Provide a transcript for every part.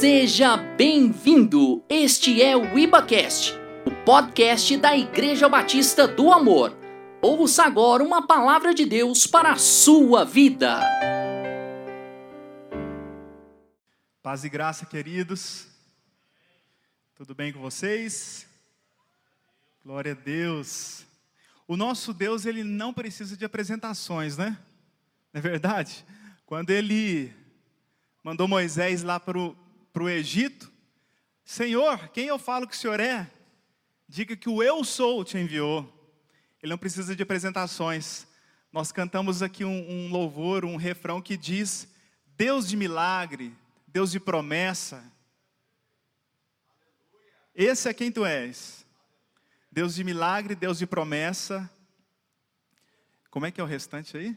Seja bem-vindo! Este é o IbaCast, o podcast da Igreja Batista do Amor. Ouça agora uma palavra de Deus para a sua vida. Paz e graça, queridos. Tudo bem com vocês? Glória a Deus. O nosso Deus, ele não precisa de apresentações, né? Não é verdade? Quando ele mandou Moisés lá para o para o Egito: Senhor, quem eu falo que o Senhor é? Diga que o eu sou te enviou. Ele não precisa de apresentações. Nós cantamos aqui um, um louvor, um refrão que diz: Deus de milagre, Deus de promessa. Esse é quem tu és. Deus de milagre, Deus de promessa. Como é que é o restante aí?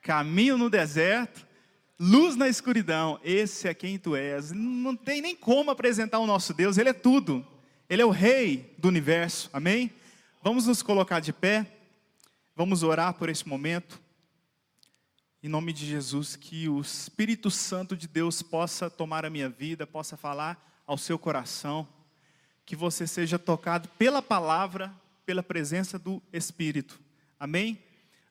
Caminho no deserto Luz na escuridão, esse é quem tu és. Não tem nem como apresentar o nosso Deus, Ele é tudo. Ele é o Rei do universo, amém? Vamos nos colocar de pé, vamos orar por esse momento. Em nome de Jesus, que o Espírito Santo de Deus possa tomar a minha vida, possa falar ao seu coração, que você seja tocado pela palavra, pela presença do Espírito, amém?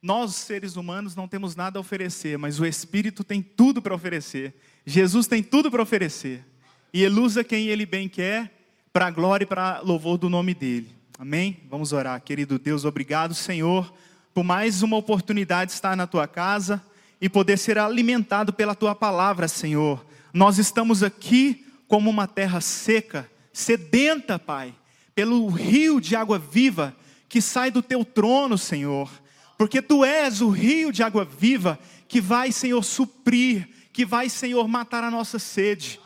Nós, seres humanos, não temos nada a oferecer, mas o Espírito tem tudo para oferecer. Jesus tem tudo para oferecer. E ele usa quem ele bem quer, para a glória e para louvor do nome dele. Amém? Vamos orar. Querido Deus, obrigado, Senhor, por mais uma oportunidade de estar na tua casa e poder ser alimentado pela tua palavra, Senhor. Nós estamos aqui como uma terra seca, sedenta, Pai, pelo rio de água viva que sai do teu trono, Senhor porque tu és o rio de água viva que vai, Senhor, suprir, que vai, Senhor, matar a nossa sede.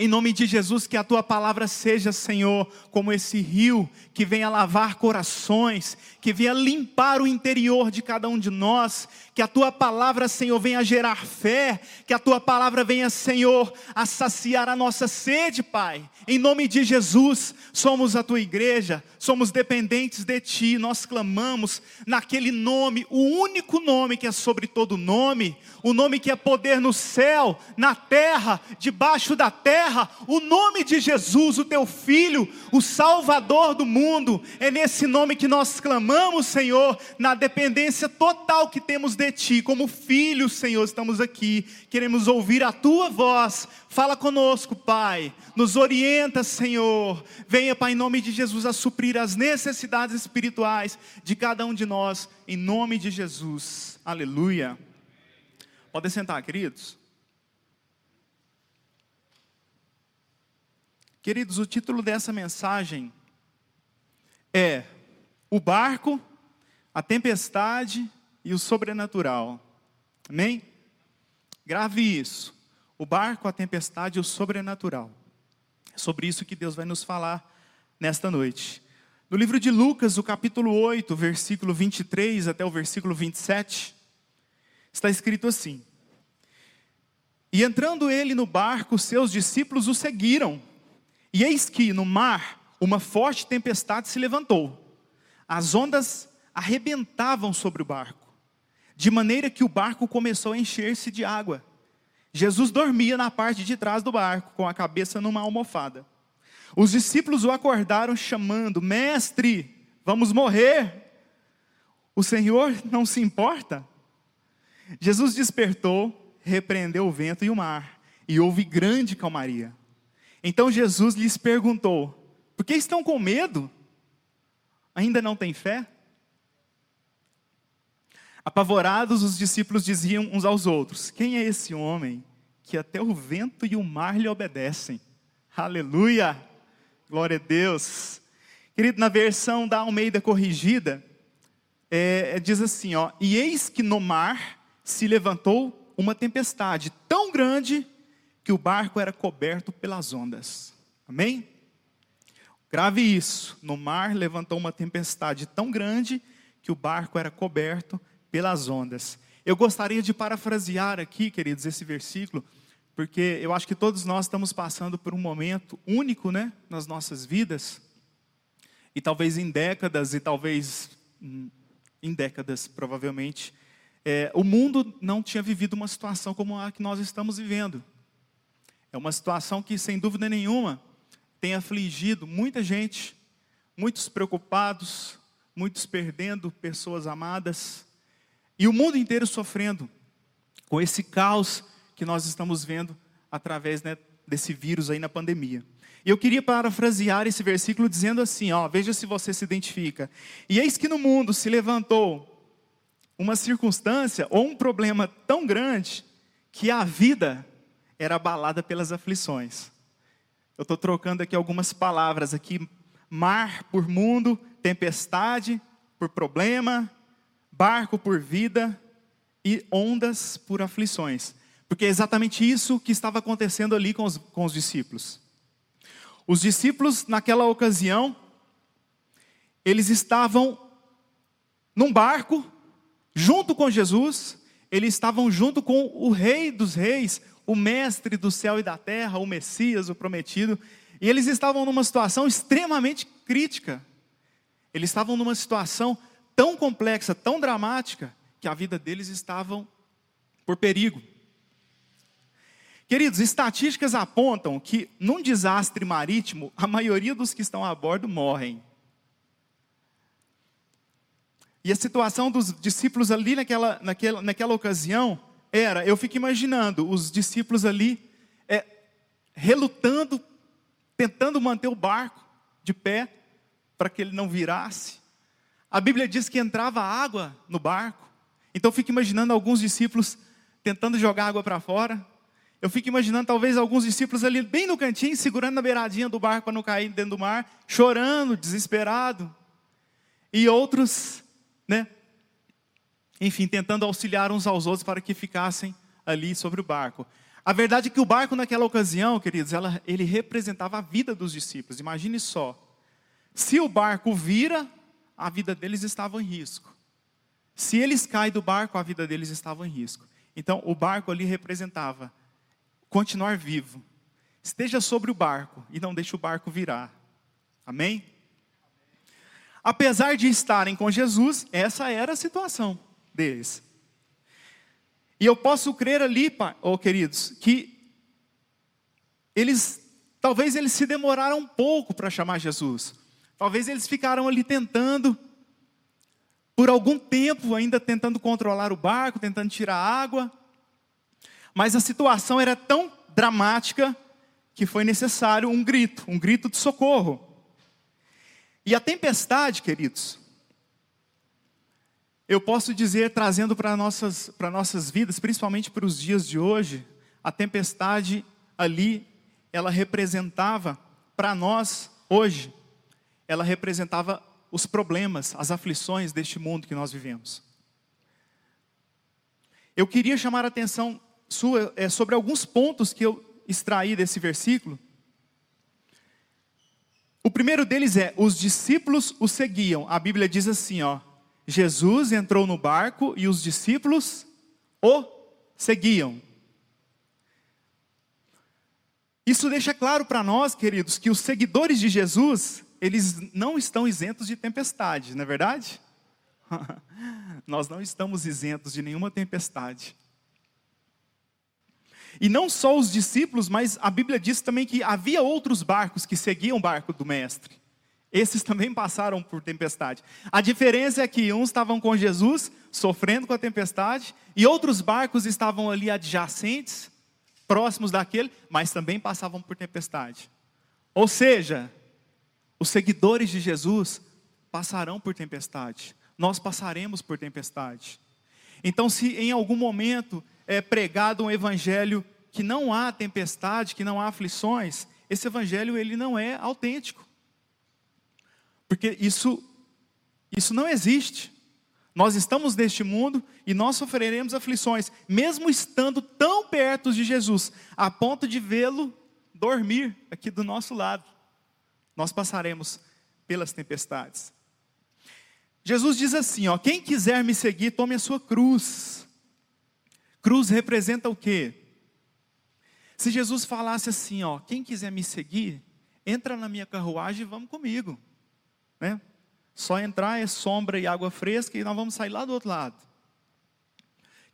Em nome de Jesus, que a tua palavra seja, Senhor, como esse rio que venha lavar corações, que venha limpar o interior de cada um de nós, que a tua palavra, Senhor, venha gerar fé, que a tua palavra venha, Senhor, a saciar a nossa sede, Pai. Em nome de Jesus, somos a tua igreja, somos dependentes de ti, nós clamamos naquele nome, o único nome que é sobre todo nome, o nome que é poder no céu, na terra, debaixo da terra, o nome de Jesus, o teu filho, o Salvador do mundo. É nesse nome que nós clamamos, Senhor, na dependência total que temos de ti, como filhos, Senhor, estamos aqui, queremos ouvir a tua voz. Fala conosco, Pai. Nos orienta, Senhor. Venha, Pai, em nome de Jesus, a suprir as necessidades espirituais de cada um de nós, em nome de Jesus. Aleluia. Podem sentar, queridos. Queridos, o título dessa mensagem é O barco, a tempestade e o sobrenatural. Amém? Grave isso. O barco, a tempestade e o sobrenatural. É sobre isso que Deus vai nos falar nesta noite. No livro de Lucas, o capítulo 8, versículo 23 até o versículo 27, está escrito assim: E entrando ele no barco, seus discípulos o seguiram. E eis que no mar uma forte tempestade se levantou. As ondas arrebentavam sobre o barco, de maneira que o barco começou a encher-se de água. Jesus dormia na parte de trás do barco, com a cabeça numa almofada. Os discípulos o acordaram, chamando: Mestre, vamos morrer. O Senhor não se importa? Jesus despertou, repreendeu o vento e o mar, e houve grande calmaria. Então Jesus lhes perguntou: Por que estão com medo? Ainda não têm fé? Apavorados, os discípulos diziam uns aos outros: Quem é esse homem que até o vento e o mar lhe obedecem? Aleluia! Glória a Deus. Querido, na versão da Almeida corrigida, é, diz assim: ó, E eis que no mar se levantou uma tempestade tão grande que o barco era coberto pelas ondas. Amém? Grave isso. No mar levantou uma tempestade tão grande que o barco era coberto pelas ondas. Eu gostaria de parafrasear aqui, queridos, esse versículo, porque eu acho que todos nós estamos passando por um momento único, né, nas nossas vidas. E talvez em décadas, e talvez hum, em décadas, provavelmente, é, o mundo não tinha vivido uma situação como a que nós estamos vivendo. É uma situação que, sem dúvida nenhuma, tem afligido muita gente, muitos preocupados, muitos perdendo pessoas amadas, e o mundo inteiro sofrendo com esse caos que nós estamos vendo através né, desse vírus aí na pandemia. E eu queria parafrasear esse versículo dizendo assim, ó, veja se você se identifica. E eis que no mundo se levantou uma circunstância ou um problema tão grande que a vida era abalada pelas aflições. Eu estou trocando aqui algumas palavras aqui, mar por mundo, tempestade por problema, barco por vida e ondas por aflições. Porque é exatamente isso que estava acontecendo ali com os, com os discípulos. Os discípulos, naquela ocasião, eles estavam num barco, junto com Jesus, eles estavam junto com o Rei dos Reis, o Mestre do céu e da terra, o Messias, o prometido, e eles estavam numa situação extremamente crítica. Eles estavam numa situação tão complexa, tão dramática, que a vida deles estava por perigo. Queridos, estatísticas apontam que num desastre marítimo, a maioria dos que estão a bordo morrem. E a situação dos discípulos ali naquela, naquela, naquela ocasião era, eu fico imaginando, os discípulos ali é, relutando, tentando manter o barco de pé, para que ele não virasse. A Bíblia diz que entrava água no barco. Então eu fico imaginando alguns discípulos tentando jogar água para fora, eu fico imaginando talvez alguns discípulos ali bem no cantinho, segurando na beiradinha do barco para não cair dentro do mar, chorando, desesperado. E outros, né? Enfim, tentando auxiliar uns aos outros para que ficassem ali sobre o barco. A verdade é que o barco naquela ocasião, queridos, ela, ele representava a vida dos discípulos. Imagine só. Se o barco vira, a vida deles estava em risco. Se eles caem do barco, a vida deles estava em risco. Então, o barco ali representava continuar vivo. Esteja sobre o barco e não deixe o barco virar. Amém? Apesar de estarem com Jesus, essa era a situação deles. E eu posso crer ali, oh, queridos, que eles, talvez eles se demoraram um pouco para chamar Jesus. Talvez eles ficaram ali tentando, por algum tempo, ainda tentando controlar o barco, tentando tirar água. Mas a situação era tão dramática que foi necessário um grito, um grito de socorro. E a tempestade, queridos, eu posso dizer, trazendo para nossas, para nossas vidas, principalmente para os dias de hoje, a tempestade ali, ela representava para nós hoje, ela representava os problemas, as aflições deste mundo que nós vivemos. Eu queria chamar a atenção sua é sobre alguns pontos que eu extraí desse versículo. O primeiro deles é: os discípulos o seguiam. A Bíblia diz assim, ó: Jesus entrou no barco e os discípulos o seguiam. Isso deixa claro para nós, queridos, que os seguidores de Jesus, eles não estão isentos de tempestade, não é verdade? nós não estamos isentos de nenhuma tempestade. E não só os discípulos, mas a Bíblia diz também que havia outros barcos que seguiam o barco do Mestre. Esses também passaram por tempestade. A diferença é que uns estavam com Jesus, sofrendo com a tempestade, e outros barcos estavam ali adjacentes, próximos daquele, mas também passavam por tempestade. Ou seja, os seguidores de Jesus passarão por tempestade. Nós passaremos por tempestade. Então, se em algum momento é pregado um evangelho que não há tempestade, que não há aflições, esse evangelho ele não é autêntico. Porque isso isso não existe. Nós estamos neste mundo e nós sofreremos aflições, mesmo estando tão perto de Jesus, a ponto de vê-lo dormir aqui do nosso lado. Nós passaremos pelas tempestades. Jesus diz assim, ó: "Quem quiser me seguir, tome a sua cruz Cruz representa o quê? Se Jesus falasse assim, ó, quem quiser me seguir, entra na minha carruagem e vamos comigo, né? Só entrar é sombra e água fresca e nós vamos sair lá do outro lado.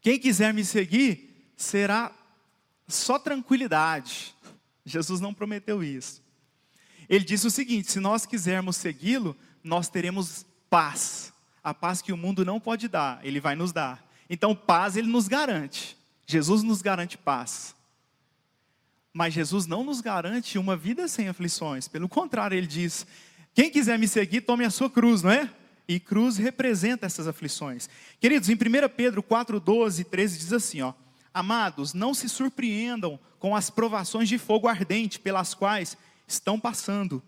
Quem quiser me seguir, será só tranquilidade. Jesus não prometeu isso. Ele disse o seguinte: se nós quisermos segui-lo, nós teremos paz. A paz que o mundo não pode dar, ele vai nos dar. Então, paz ele nos garante. Jesus nos garante paz. Mas Jesus não nos garante uma vida sem aflições. Pelo contrário, ele diz: quem quiser me seguir, tome a sua cruz, não é? E cruz representa essas aflições. Queridos, em 1 Pedro 4, 12 e 13 diz assim: ó, Amados, não se surpreendam com as provações de fogo ardente pelas quais estão passando,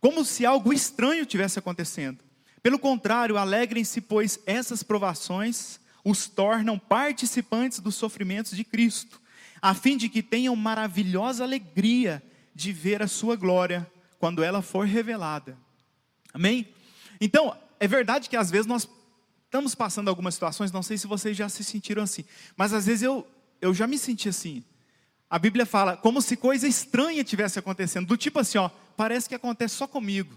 como se algo estranho tivesse acontecendo. Pelo contrário, alegrem-se, pois essas provações os tornam participantes dos sofrimentos de Cristo, a fim de que tenham maravilhosa alegria de ver a sua glória quando ela for revelada. Amém? Então, é verdade que às vezes nós estamos passando algumas situações, não sei se vocês já se sentiram assim, mas às vezes eu, eu já me senti assim. A Bíblia fala como se coisa estranha tivesse acontecendo, do tipo assim, ó, parece que acontece só comigo.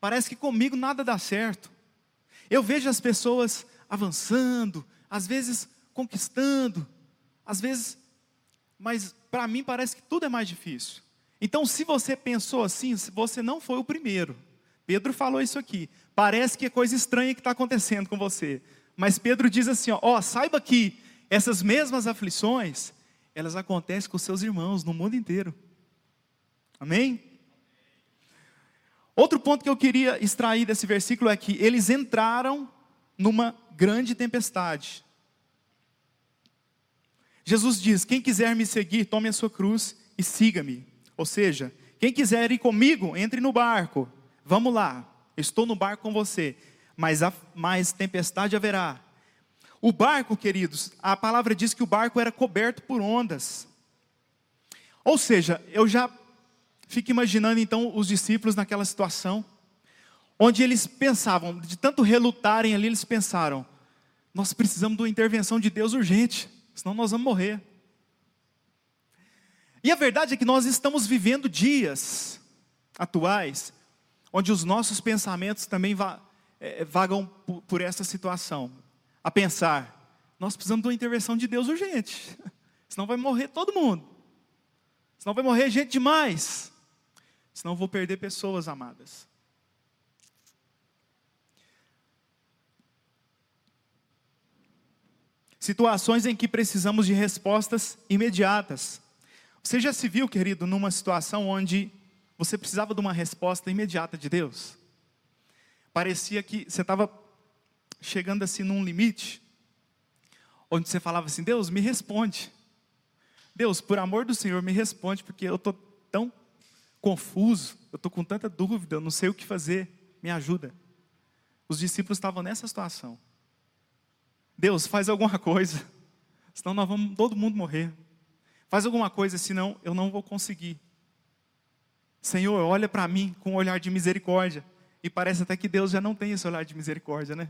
Parece que comigo nada dá certo. Eu vejo as pessoas avançando, às vezes conquistando, às vezes, mas para mim parece que tudo é mais difícil. Então, se você pensou assim, você não foi o primeiro. Pedro falou isso aqui. Parece que é coisa estranha que está acontecendo com você. Mas Pedro diz assim: ó, ó, saiba que essas mesmas aflições, elas acontecem com seus irmãos no mundo inteiro. Amém? Outro ponto que eu queria extrair desse versículo é que eles entraram numa grande tempestade. Jesus diz: Quem quiser me seguir, tome a sua cruz e siga-me. Ou seja, quem quiser ir comigo, entre no barco. Vamos lá, estou no barco com você, mas mais tempestade haverá. O barco, queridos, a palavra diz que o barco era coberto por ondas. Ou seja, eu já fico imaginando então os discípulos naquela situação, onde eles pensavam, de tanto relutarem ali, eles pensaram: nós precisamos de uma intervenção de Deus urgente, senão nós vamos morrer. E a verdade é que nós estamos vivendo dias atuais, onde os nossos pensamentos também é, vagam por essa situação, a pensar, nós precisamos de uma intervenção de Deus urgente, senão vai morrer todo mundo, senão vai morrer gente demais, senão vou perder pessoas amadas. Situações em que precisamos de respostas imediatas. Você já se viu, querido, numa situação onde você precisava de uma resposta imediata de Deus? Parecia que você estava chegando assim num limite, onde você falava assim: Deus, me responde. Deus, por amor do Senhor, me responde, porque eu estou tão confuso, eu estou com tanta dúvida, eu não sei o que fazer, me ajuda. Os discípulos estavam nessa situação. Deus, faz alguma coisa, senão nós vamos todo mundo morrer. Faz alguma coisa, senão eu não vou conseguir. Senhor, olha para mim com um olhar de misericórdia. E parece até que Deus já não tem esse olhar de misericórdia, né?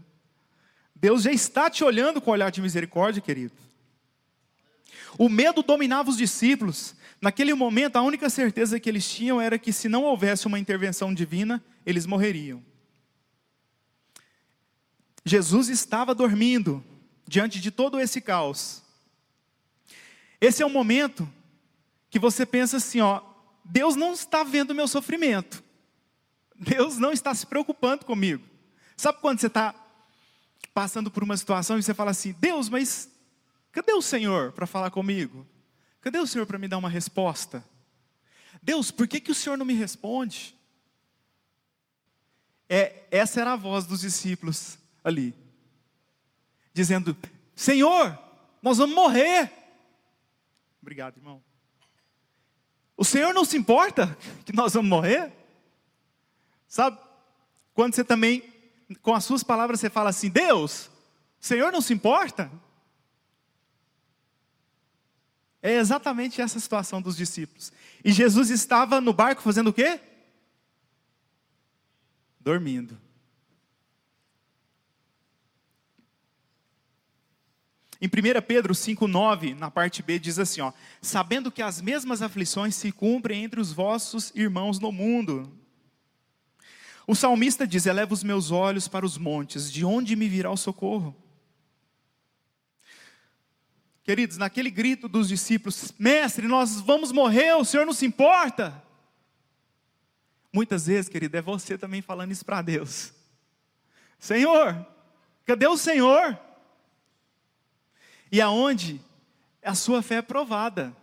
Deus já está te olhando com olhar de misericórdia, querido. O medo dominava os discípulos. Naquele momento, a única certeza que eles tinham era que se não houvesse uma intervenção divina, eles morreriam. Jesus estava dormindo diante de todo esse caos. Esse é o momento que você pensa assim, ó, Deus não está vendo o meu sofrimento. Deus não está se preocupando comigo. Sabe quando você está passando por uma situação e você fala assim: Deus, mas cadê o Senhor para falar comigo? Cadê o Senhor para me dar uma resposta? Deus, por que, que o Senhor não me responde? É, essa era a voz dos discípulos ali, dizendo: Senhor, nós vamos morrer. Obrigado, irmão. O Senhor não se importa que nós vamos morrer? Sabe? Quando você também, com as suas palavras, você fala assim: Deus, o Senhor não se importa? É exatamente essa situação dos discípulos. E Jesus estava no barco fazendo o quê? Dormindo. Em 1 Pedro 5,9, na parte B, diz assim: ó, sabendo que as mesmas aflições se cumprem entre os vossos irmãos no mundo. O salmista diz: Eleva os meus olhos para os montes, de onde me virá o socorro? Queridos, naquele grito dos discípulos: Mestre, nós vamos morrer, o Senhor não se importa. Muitas vezes, querido, é você também falando isso para Deus: Senhor, cadê o Senhor? E aonde a sua fé é provada,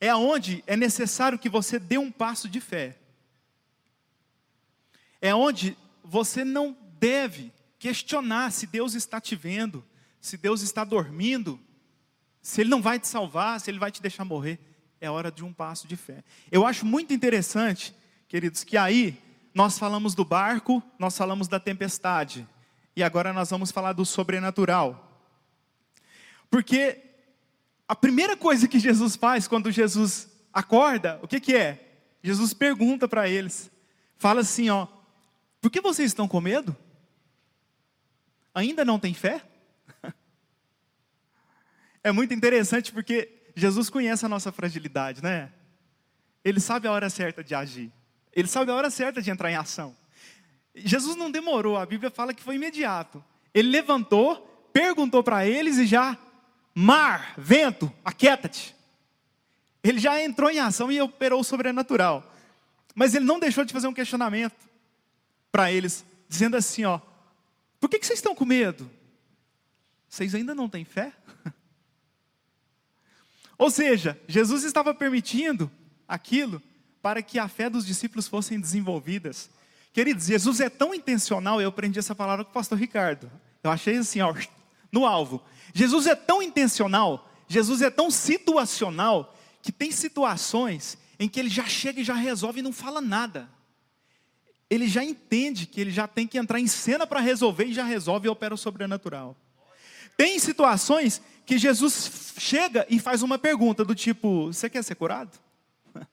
é aonde é necessário que você dê um passo de fé, é onde você não deve questionar se Deus está te vendo, se Deus está dormindo, se Ele não vai te salvar, se Ele vai te deixar morrer. É hora de um passo de fé. Eu acho muito interessante, queridos, que aí nós falamos do barco, nós falamos da tempestade, e agora nós vamos falar do sobrenatural. Porque a primeira coisa que Jesus faz quando Jesus acorda, o que, que é? Jesus pergunta para eles, fala assim: ó, por que vocês estão com medo? Ainda não tem fé? É muito interessante porque Jesus conhece a nossa fragilidade, né? Ele sabe a hora certa de agir. Ele sabe a hora certa de entrar em ação. Jesus não demorou, a Bíblia fala que foi imediato. Ele levantou, perguntou para eles e já, mar, vento, aquieta-te. Ele já entrou em ação e operou o sobrenatural. Mas ele não deixou de fazer um questionamento para eles, dizendo assim: ó, por que, que vocês estão com medo? Vocês ainda não têm fé? Ou seja, Jesus estava permitindo aquilo para que a fé dos discípulos fossem desenvolvidas. Queridos, Jesus é tão intencional, eu aprendi essa palavra com o pastor Ricardo. Eu achei assim, ó, no alvo. Jesus é tão intencional, Jesus é tão situacional, que tem situações em que ele já chega e já resolve e não fala nada. Ele já entende que ele já tem que entrar em cena para resolver e já resolve e opera o sobrenatural. Tem situações que Jesus chega e faz uma pergunta do tipo: Você quer ser curado?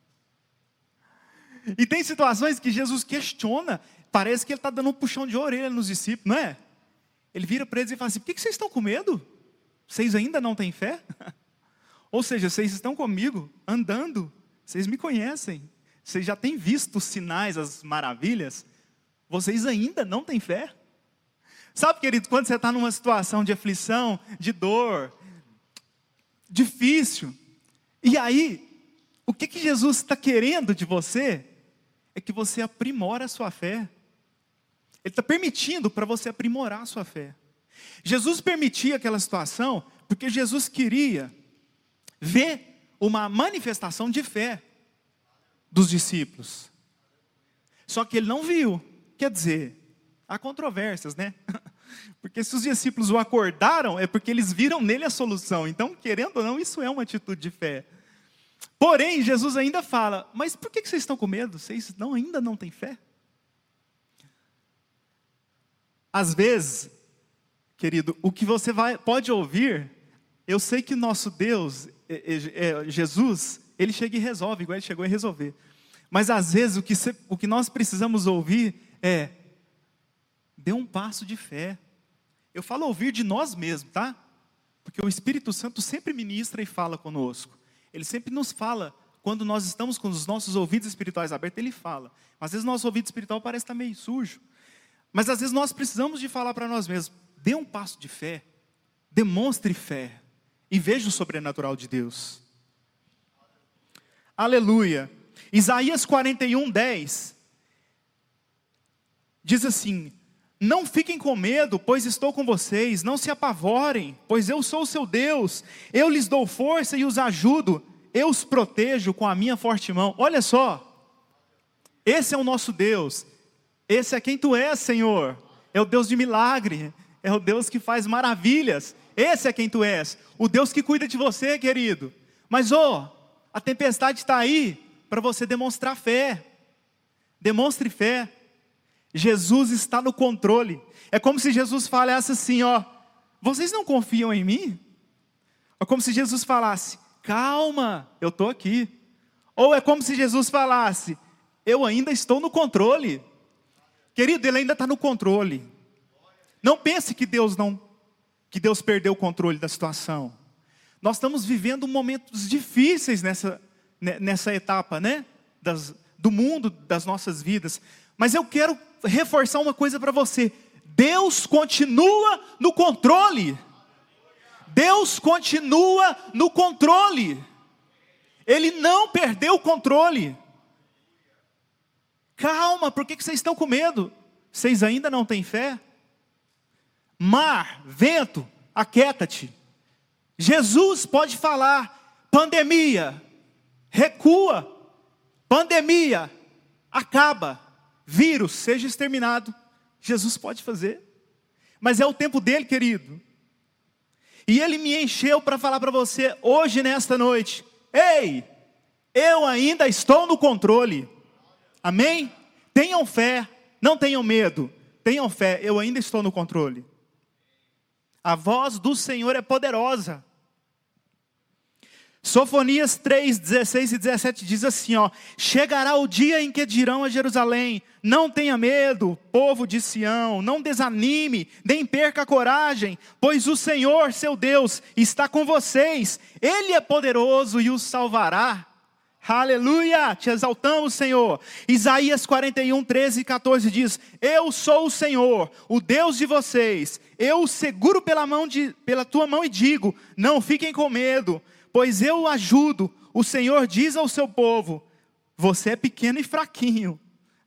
E tem situações que Jesus questiona, parece que ele está dando um puxão de orelha nos discípulos, não é? Ele vira para eles e fala assim: Por que vocês estão com medo? Vocês ainda não têm fé? Ou seja, vocês estão comigo, andando, vocês me conhecem, vocês já têm visto os sinais, as maravilhas, vocês ainda não têm fé? Sabe, querido, quando você está numa situação de aflição, de dor, difícil, e aí, o que, que Jesus está querendo de você? É que você aprimora a sua fé. Ele está permitindo para você aprimorar a sua fé. Jesus permitia aquela situação porque Jesus queria ver uma manifestação de fé dos discípulos. Só que ele não viu. Quer dizer, há controvérsias, né? Porque se os discípulos o acordaram, é porque eles viram nele a solução. Então, querendo ou não, isso é uma atitude de fé. Porém, Jesus ainda fala: Mas por que vocês estão com medo? Vocês não, ainda não têm fé? Às vezes, querido, o que você vai, pode ouvir, eu sei que nosso Deus, é, é, é, Jesus, ele chega e resolve, igual ele chegou a resolver. Mas às vezes o que, o que nós precisamos ouvir é: dê um passo de fé. Eu falo ouvir de nós mesmos, tá? Porque o Espírito Santo sempre ministra e fala conosco. Ele sempre nos fala, quando nós estamos com os nossos ouvidos espirituais abertos, ele fala. Às vezes nosso ouvido espiritual parece estar meio sujo. Mas às vezes nós precisamos de falar para nós mesmos: dê um passo de fé, demonstre fé e veja o sobrenatural de Deus. Aleluia. Isaías 41, 10 diz assim: Não fiquem com medo, pois estou com vocês, não se apavorem, pois eu sou o seu Deus, eu lhes dou força e os ajudo, eu os protejo com a minha forte mão. Olha só, esse é o nosso Deus, esse é quem tu és, Senhor, é o Deus de milagre, é o Deus que faz maravilhas, esse é quem tu és, o Deus que cuida de você, querido. Mas, oh, a tempestade está aí para você demonstrar fé. Demonstre fé. Jesus está no controle. É como se Jesus falasse assim: ó, vocês não confiam em mim? É como se Jesus falasse: calma, eu estou aqui. Ou é como se Jesus falasse: eu ainda estou no controle. Querido, ele ainda está no controle. Não pense que Deus não, que Deus perdeu o controle da situação. Nós estamos vivendo momentos difíceis nessa, nessa etapa, né? Das, do mundo, das nossas vidas. Mas eu quero reforçar uma coisa para você: Deus continua no controle. Deus continua no controle. Ele não perdeu o controle. Calma, por que vocês estão com medo? Vocês ainda não têm fé? Mar, vento, aquieta-te. Jesus pode falar: pandemia, recua, pandemia, acaba, vírus, seja exterminado. Jesus pode fazer, mas é o tempo dele, querido. E ele me encheu para falar para você hoje, nesta noite: ei, eu ainda estou no controle, amém? Tenham fé, não tenham medo, tenham fé, eu ainda estou no controle. A voz do Senhor é poderosa. Sofonias 3, 16 e 17 diz assim: ó, chegará o dia em que dirão a Jerusalém: não tenha medo, povo de Sião, não desanime, nem perca a coragem, pois o Senhor, seu Deus, está com vocês, Ele é poderoso e os salvará. Aleluia, te exaltamos, Senhor. Isaías 41, 13 e 14 diz: Eu sou o Senhor, o Deus de vocês. Eu o seguro pela, mão de, pela tua mão e digo: Não fiquem com medo, pois eu o ajudo. O Senhor diz ao seu povo: Você é pequeno e fraquinho.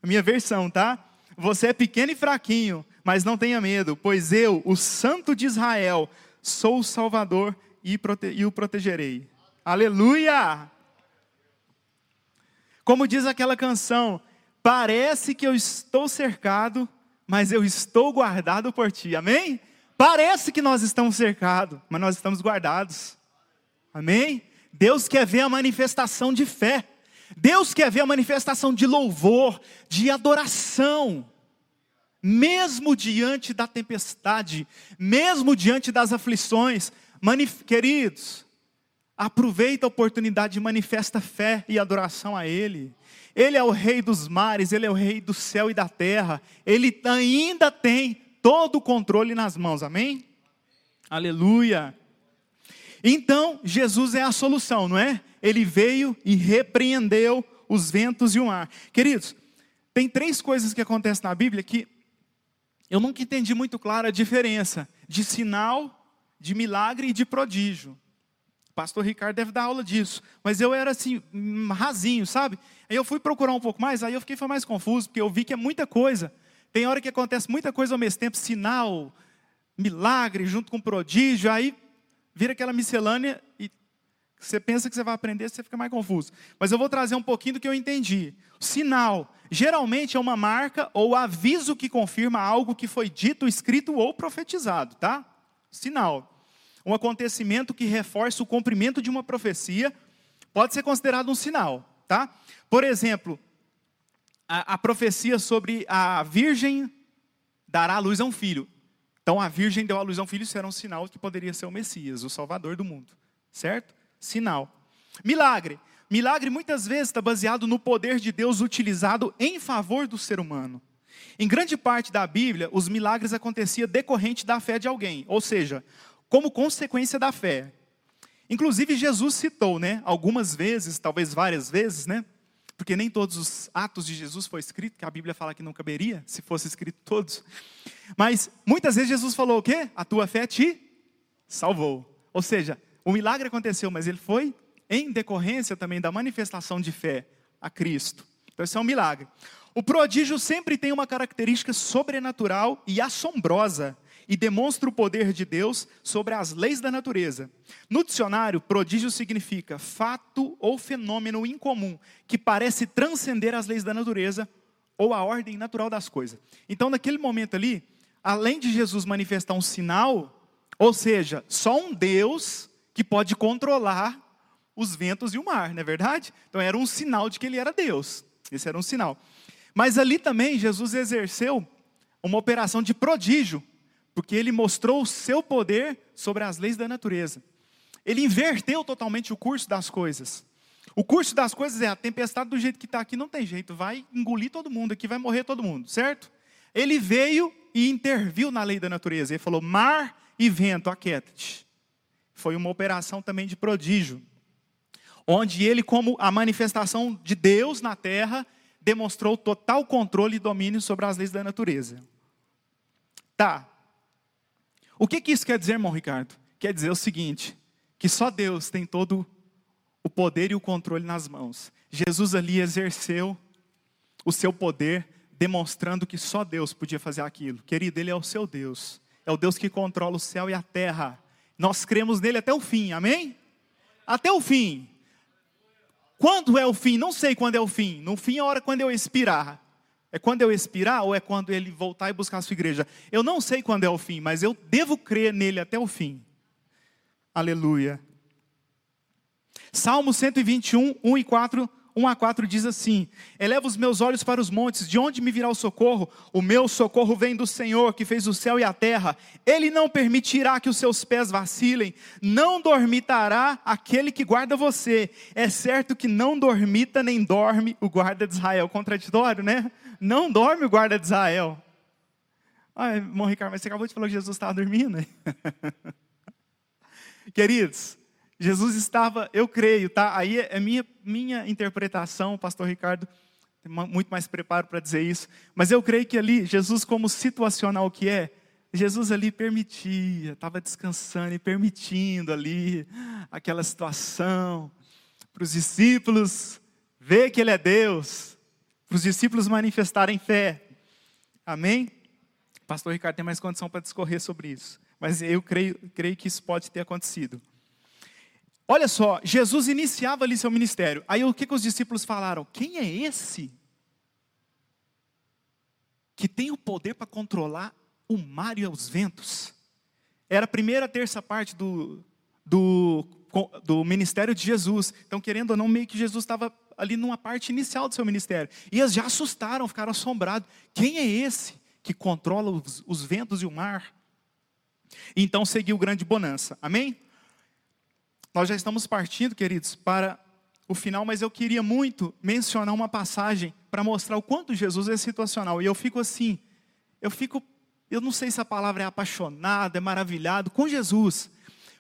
Minha versão, tá? Você é pequeno e fraquinho, mas não tenha medo, pois eu, o Santo de Israel, sou o Salvador e, prote e o protegerei. Aleluia! Como diz aquela canção, parece que eu estou cercado, mas eu estou guardado por ti. Amém? Parece que nós estamos cercados, mas nós estamos guardados. Amém? Deus quer ver a manifestação de fé. Deus quer ver a manifestação de louvor, de adoração. Mesmo diante da tempestade, mesmo diante das aflições, queridos, Aproveita a oportunidade e manifesta fé e adoração a Ele. Ele é o Rei dos mares, Ele é o Rei do céu e da terra. Ele ainda tem todo o controle nas mãos, amém? Aleluia. Então, Jesus é a solução, não é? Ele veio e repreendeu os ventos e o mar. Queridos, tem três coisas que acontecem na Bíblia que eu nunca entendi muito claro a diferença de sinal, de milagre e de prodígio pastor Ricardo deve dar aula disso. Mas eu era assim, rasinho, sabe? Aí eu fui procurar um pouco mais, aí eu fiquei mais confuso, porque eu vi que é muita coisa. Tem hora que acontece muita coisa ao mesmo tempo, sinal, milagre, junto com prodígio, aí vira aquela miscelânea e você pensa que você vai aprender, você fica mais confuso. Mas eu vou trazer um pouquinho do que eu entendi. Sinal, geralmente é uma marca ou aviso que confirma algo que foi dito, escrito ou profetizado, tá? Sinal um acontecimento que reforça o cumprimento de uma profecia, pode ser considerado um sinal, tá? Por exemplo, a, a profecia sobre a virgem dará à luz a um filho. Então a virgem deu à luz a um filho, isso era um sinal que poderia ser o Messias, o Salvador do mundo, certo? Sinal. Milagre. Milagre muitas vezes está baseado no poder de Deus utilizado em favor do ser humano. Em grande parte da Bíblia, os milagres aconteciam decorrente da fé de alguém, ou seja, como consequência da fé. Inclusive Jesus citou, né, algumas vezes, talvez várias vezes, né? Porque nem todos os atos de Jesus foi escrito, que a Bíblia fala que não caberia, se fosse escrito todos. Mas muitas vezes Jesus falou o quê? A tua fé te salvou. Ou seja, o milagre aconteceu, mas ele foi em decorrência também da manifestação de fé a Cristo. Então, isso é um milagre. O prodígio sempre tem uma característica sobrenatural e assombrosa e demonstra o poder de Deus sobre as leis da natureza. No dicionário, prodígio significa fato ou fenômeno incomum que parece transcender as leis da natureza ou a ordem natural das coisas. Então, naquele momento ali, além de Jesus manifestar um sinal, ou seja, só um Deus que pode controlar os ventos e o mar, não é verdade? Então era um sinal de que ele era Deus. Esse era um sinal. Mas ali também Jesus exerceu uma operação de prodígio porque ele mostrou o seu poder sobre as leis da natureza. Ele inverteu totalmente o curso das coisas. O curso das coisas é a tempestade do jeito que está aqui, não tem jeito, vai engolir todo mundo aqui, vai morrer todo mundo, certo? Ele veio e interviu na lei da natureza. Ele falou: mar e vento, aquieta-te. Foi uma operação também de prodígio, onde ele, como a manifestação de Deus na terra, demonstrou total controle e domínio sobre as leis da natureza. Tá, o que, que isso quer dizer, irmão Ricardo? quer dizer o seguinte: que só Deus tem todo o poder e o controle nas mãos. Jesus ali exerceu o seu poder, demonstrando que só Deus podia fazer aquilo. Querido, Ele é o seu Deus, é o Deus que controla o céu e a terra. Nós cremos nele até o fim, amém? Até o fim. Quando é o fim? Não sei quando é o fim. No fim é a hora quando eu expirar. É quando eu expirar ou é quando ele voltar e buscar a sua igreja? Eu não sei quando é o fim, mas eu devo crer nele até o fim. Aleluia. Salmo 121, 1 e 4 1 a 4 diz assim: Eleva os meus olhos para os montes, de onde me virá o socorro? O meu socorro vem do Senhor, que fez o céu e a terra. Ele não permitirá que os seus pés vacilem, não dormitará aquele que guarda você. É certo que não dormita nem dorme o guarda de Israel. Contraditório, né? Não dorme o guarda de Israel. Ah, irmão Ricardo, mas você acabou de falar que Jesus estava dormindo. Queridos, Jesus estava, eu creio, tá? Aí é minha, minha interpretação, o pastor Ricardo tem muito mais preparo para dizer isso, mas eu creio que ali, Jesus, como situacional que é, Jesus ali permitia, estava descansando e permitindo ali aquela situação para os discípulos ver que Ele é Deus, para os discípulos manifestarem fé. Amém? Pastor Ricardo tem mais condição para discorrer sobre isso, mas eu creio, creio que isso pode ter acontecido. Olha só, Jesus iniciava ali seu ministério. Aí o que, que os discípulos falaram? Quem é esse que tem o poder para controlar o mar e os ventos? Era a primeira terça parte do, do, do ministério de Jesus. Então, querendo ou não, meio que Jesus estava ali numa parte inicial do seu ministério. E eles já assustaram, ficaram assombrados. Quem é esse que controla os, os ventos e o mar? Então seguiu grande bonança. Amém? Nós já estamos partindo, queridos, para o final, mas eu queria muito mencionar uma passagem para mostrar o quanto Jesus é situacional. E eu fico assim, eu fico, eu não sei se a palavra é apaixonado, é maravilhado com Jesus.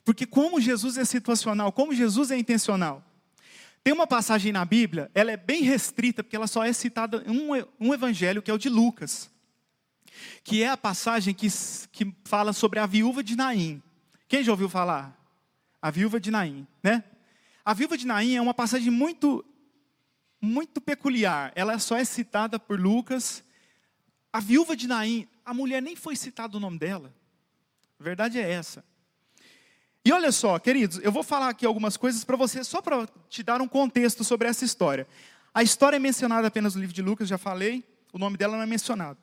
Porque como Jesus é situacional, como Jesus é intencional. Tem uma passagem na Bíblia, ela é bem restrita, porque ela só é citada em um, evangelho, que é o de Lucas. Que é a passagem que, que fala sobre a viúva de Naim. Quem já ouviu falar? a viúva de Naim, né? A viúva de Naim é uma passagem muito muito peculiar. Ela só é citada por Lucas. A viúva de Naim, a mulher nem foi citado o nome dela. A verdade é essa. E olha só, queridos, eu vou falar aqui algumas coisas para você, só para te dar um contexto sobre essa história. A história é mencionada apenas no livro de Lucas, já falei, o nome dela não é mencionado.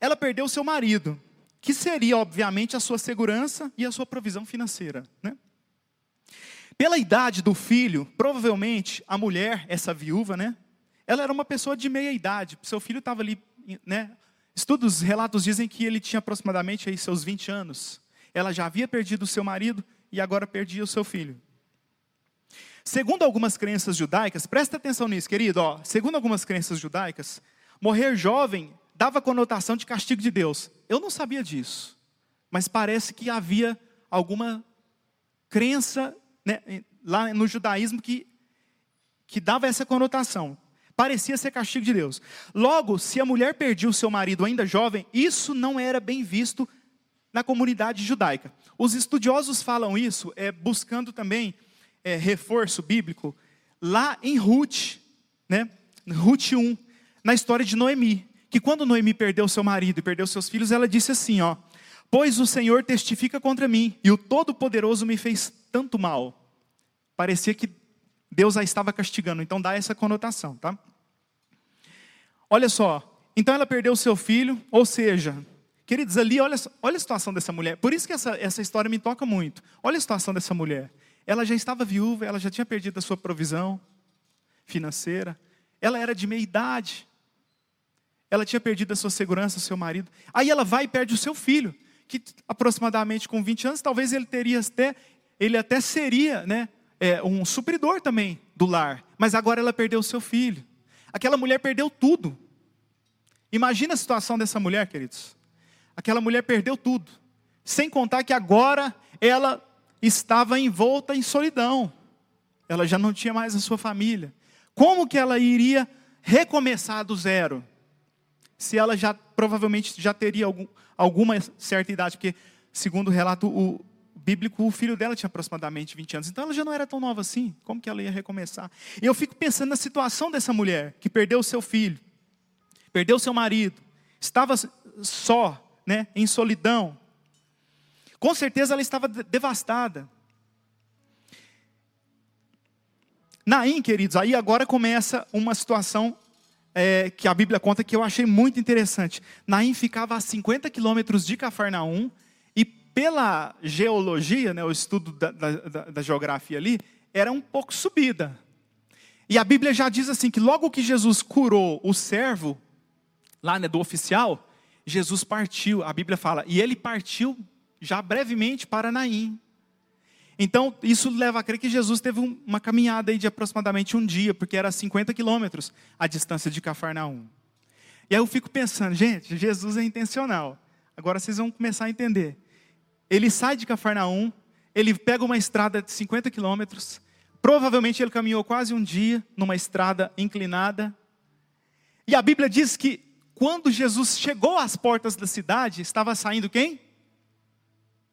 Ela perdeu seu marido, que seria, obviamente, a sua segurança e a sua provisão financeira. Né? Pela idade do filho, provavelmente a mulher, essa viúva, né? Ela era uma pessoa de meia idade. Seu filho estava ali, né? Estudos, relatos dizem que ele tinha aproximadamente aí seus 20 anos. Ela já havia perdido o seu marido e agora perdia o seu filho. Segundo algumas crenças judaicas, presta atenção nisso, querido, ó, segundo algumas crenças judaicas, morrer jovem dava conotação de castigo de Deus. Eu não sabia disso, mas parece que havia alguma crença né, lá no judaísmo que, que dava essa conotação. Parecia ser castigo de Deus. Logo, se a mulher perdia o seu marido ainda jovem, isso não era bem visto na comunidade judaica. Os estudiosos falam isso é, buscando também é, reforço bíblico lá em Ruth, né? Ruth 1, na história de Noemi, que quando Noemi perdeu seu marido e perdeu seus filhos, ela disse assim, ó: Pois o Senhor testifica contra mim, e o Todo-Poderoso me fez tanto mal. Parecia que Deus a estava castigando, então dá essa conotação, tá? Olha só, então ela perdeu seu filho, ou seja, queridos, ali, olha, olha a situação dessa mulher. Por isso que essa, essa história me toca muito. Olha a situação dessa mulher. Ela já estava viúva, ela já tinha perdido a sua provisão financeira, ela era de meia idade, ela tinha perdido a sua segurança, o seu marido. Aí ela vai e perde o seu filho que aproximadamente com 20 anos, talvez ele teria até, ele até seria né, é, um supridor também do lar. Mas agora ela perdeu o seu filho. Aquela mulher perdeu tudo. Imagina a situação dessa mulher, queridos. Aquela mulher perdeu tudo. Sem contar que agora ela estava envolta em solidão. Ela já não tinha mais a sua família. Como que ela iria recomeçar do zero? Se ela já provavelmente já teria algum, alguma certa idade, porque, segundo o relato, o bíblico, o filho dela tinha aproximadamente 20 anos, então ela já não era tão nova assim. Como que ela ia recomeçar? E eu fico pensando na situação dessa mulher que perdeu o seu filho, perdeu o seu marido, estava só, né, em solidão. Com certeza ela estava devastada. Naim, queridos, aí agora começa uma situação é, que a Bíblia conta que eu achei muito interessante. Naim ficava a 50 quilômetros de Cafarnaum, e pela geologia, né, o estudo da, da, da geografia ali, era um pouco subida. E a Bíblia já diz assim: que logo que Jesus curou o servo, lá né, do oficial, Jesus partiu. A Bíblia fala, e ele partiu já brevemente para Naim. Então, isso leva a crer que Jesus teve uma caminhada de aproximadamente um dia, porque era 50 quilômetros a distância de Cafarnaum. E aí eu fico pensando, gente, Jesus é intencional. Agora vocês vão começar a entender. Ele sai de Cafarnaum, ele pega uma estrada de 50 quilômetros, provavelmente ele caminhou quase um dia numa estrada inclinada. E a Bíblia diz que quando Jesus chegou às portas da cidade, estava saindo quem?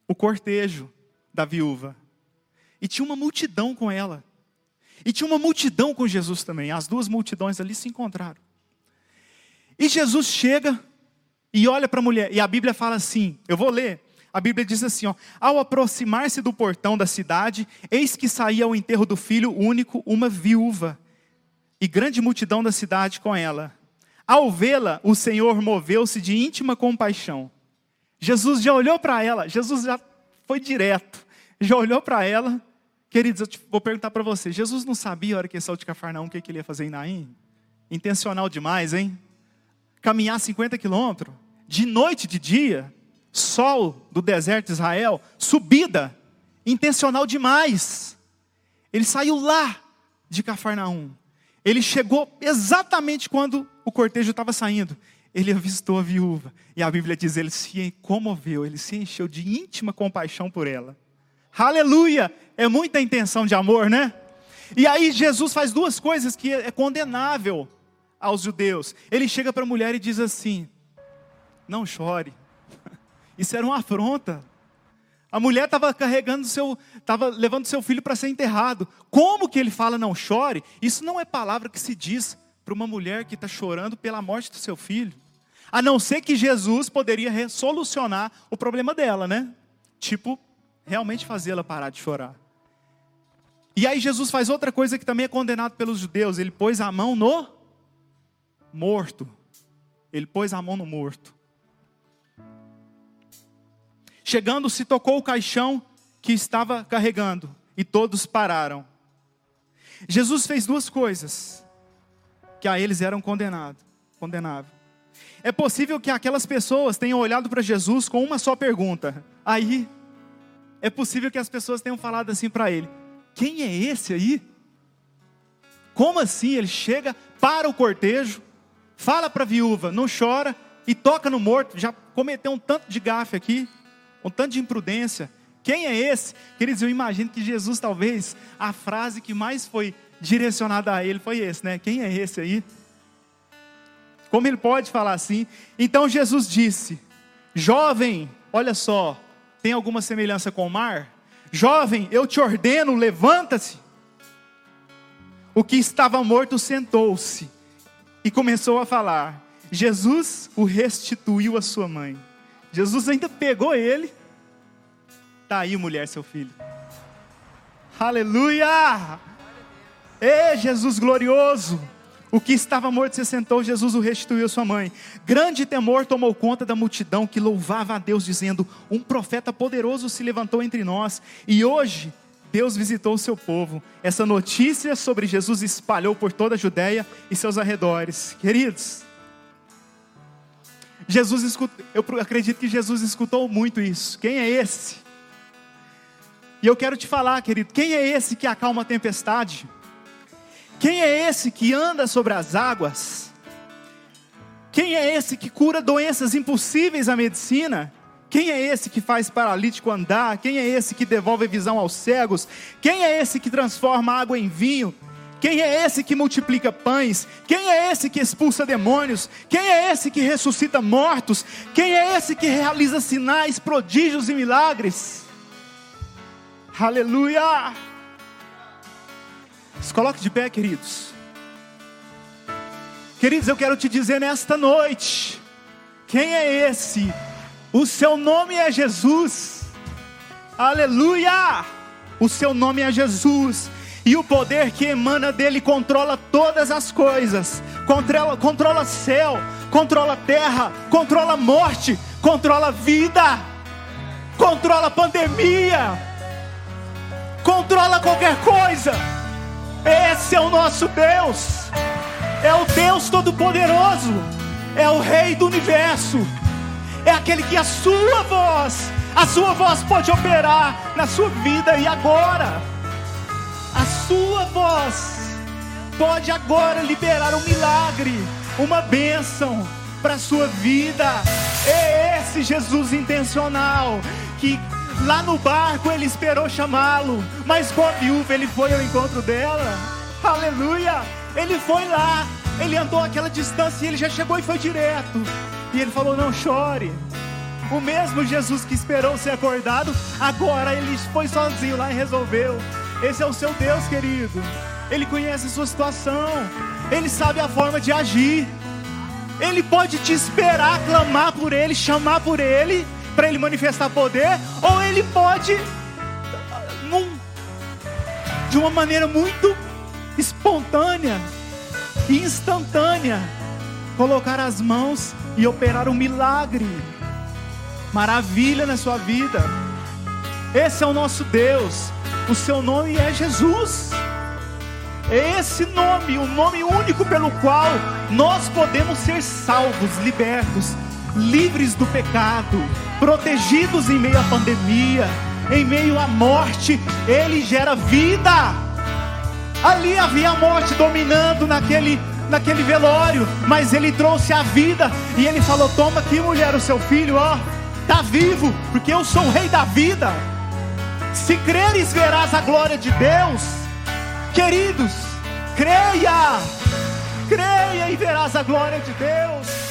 O cortejo da viúva. E tinha uma multidão com ela. E tinha uma multidão com Jesus também. As duas multidões ali se encontraram. E Jesus chega e olha para a mulher. E a Bíblia fala assim: eu vou ler. A Bíblia diz assim: ó, ao aproximar-se do portão da cidade, eis que saía ao enterro do filho único uma viúva, e grande multidão da cidade com ela. Ao vê-la, o Senhor moveu-se de íntima compaixão. Jesus já olhou para ela, Jesus já foi direto, já olhou para ela Queridos, eu vou perguntar para você: Jesus não sabia a hora que ele saiu de Cafarnaum o que, ele ia fazer em Naim? Intencional demais, hein? Caminhar 50 quilômetros, de noite, de dia, sol do deserto de Israel, subida, intencional demais. Ele saiu lá de Cafarnaum. Ele chegou exatamente quando o cortejo estava saindo. Ele avistou a viúva. E a Bíblia diz: ele se comoveu, ele se encheu de íntima compaixão por ela. Aleluia! É muita intenção de amor, né? E aí Jesus faz duas coisas que é condenável aos judeus. Ele chega para a mulher e diz assim: Não chore. Isso era uma afronta. A mulher estava carregando seu, estava levando seu filho para ser enterrado. Como que ele fala não chore? Isso não é palavra que se diz para uma mulher que está chorando pela morte do seu filho. A não ser que Jesus poderia solucionar o problema dela, né? Tipo, realmente fazê-la parar de chorar. E aí Jesus faz outra coisa que também é condenado pelos judeus. Ele pôs a mão no morto. Ele pôs a mão no morto. Chegando, se tocou o caixão que estava carregando, e todos pararam. Jesus fez duas coisas que a eles eram condenados, condenável. É possível que aquelas pessoas tenham olhado para Jesus com uma só pergunta. Aí é possível que as pessoas tenham falado assim para ele: Quem é esse aí? Como assim? Ele chega para o cortejo, fala para a viúva, não chora e toca no morto. Já cometeu um tanto de gafe aqui, um tanto de imprudência. Quem é esse? Queridos, eu imagino que Jesus, talvez, a frase que mais foi direcionada a ele foi esse, né? Quem é esse aí? Como ele pode falar assim? Então Jesus disse: Jovem, olha só, tem alguma semelhança com o mar? Jovem, eu te ordeno, levanta-se. O que estava morto sentou-se e começou a falar. Jesus o restituiu à sua mãe. Jesus ainda pegou ele. Está aí, mulher, seu filho. Aleluia! Ê, Jesus glorioso! O que estava morto se sentou, Jesus o restituiu à sua mãe. Grande temor tomou conta da multidão que louvava a Deus, dizendo: Um profeta poderoso se levantou entre nós, e hoje Deus visitou o seu povo. Essa notícia sobre Jesus espalhou por toda a Judéia e seus arredores. Queridos, Jesus escutou, eu acredito que Jesus escutou muito isso. Quem é esse? E eu quero te falar, querido, quem é esse que acalma a tempestade? Quem é esse que anda sobre as águas? Quem é esse que cura doenças impossíveis à medicina? Quem é esse que faz paralítico andar? Quem é esse que devolve visão aos cegos? Quem é esse que transforma água em vinho? Quem é esse que multiplica pães? Quem é esse que expulsa demônios? Quem é esse que ressuscita mortos? Quem é esse que realiza sinais, prodígios e milagres? Aleluia! Se coloque de pé, queridos. Queridos, eu quero te dizer nesta noite: quem é esse? O seu nome é Jesus. Aleluia! O seu nome é Jesus. E o poder que emana dele controla todas as coisas. Controla, controla céu, controla terra, controla morte, controla vida, controla pandemia, controla qualquer coisa. Esse é o nosso Deus. É o Deus Todo-Poderoso. É o Rei do universo. É aquele que a sua voz, a sua voz pode operar na sua vida e agora. A sua voz pode agora liberar um milagre, uma bênção para a sua vida. É esse Jesus intencional que lá no barco ele esperou chamá-lo, mas com a viúva ele foi ao encontro dela. Aleluia! Ele foi lá, ele andou aquela distância e ele já chegou e foi direto. E ele falou: Não chore. O mesmo Jesus que esperou ser acordado, agora ele foi sozinho lá e resolveu. Esse é o seu Deus, querido. Ele conhece a sua situação. Ele sabe a forma de agir. Ele pode te esperar, clamar por Ele, chamar por Ele, para Ele manifestar poder, ou Ele pode, num, de uma maneira muito espontânea e instantânea, colocar as mãos e operar um milagre, maravilha na sua vida. Esse é o nosso Deus, o seu nome é Jesus. É esse nome, o nome único pelo qual nós podemos ser salvos, libertos, livres do pecado, protegidos em meio à pandemia, em meio à morte. Ele gera vida. Ali havia a morte dominando naquele naquele velório, mas ele trouxe a vida e ele falou: "Toma aqui, mulher, o seu filho, ó, tá vivo, porque eu sou o rei da vida. Se creres, verás a glória de Deus." Queridos, creia, creia e verás a glória de Deus.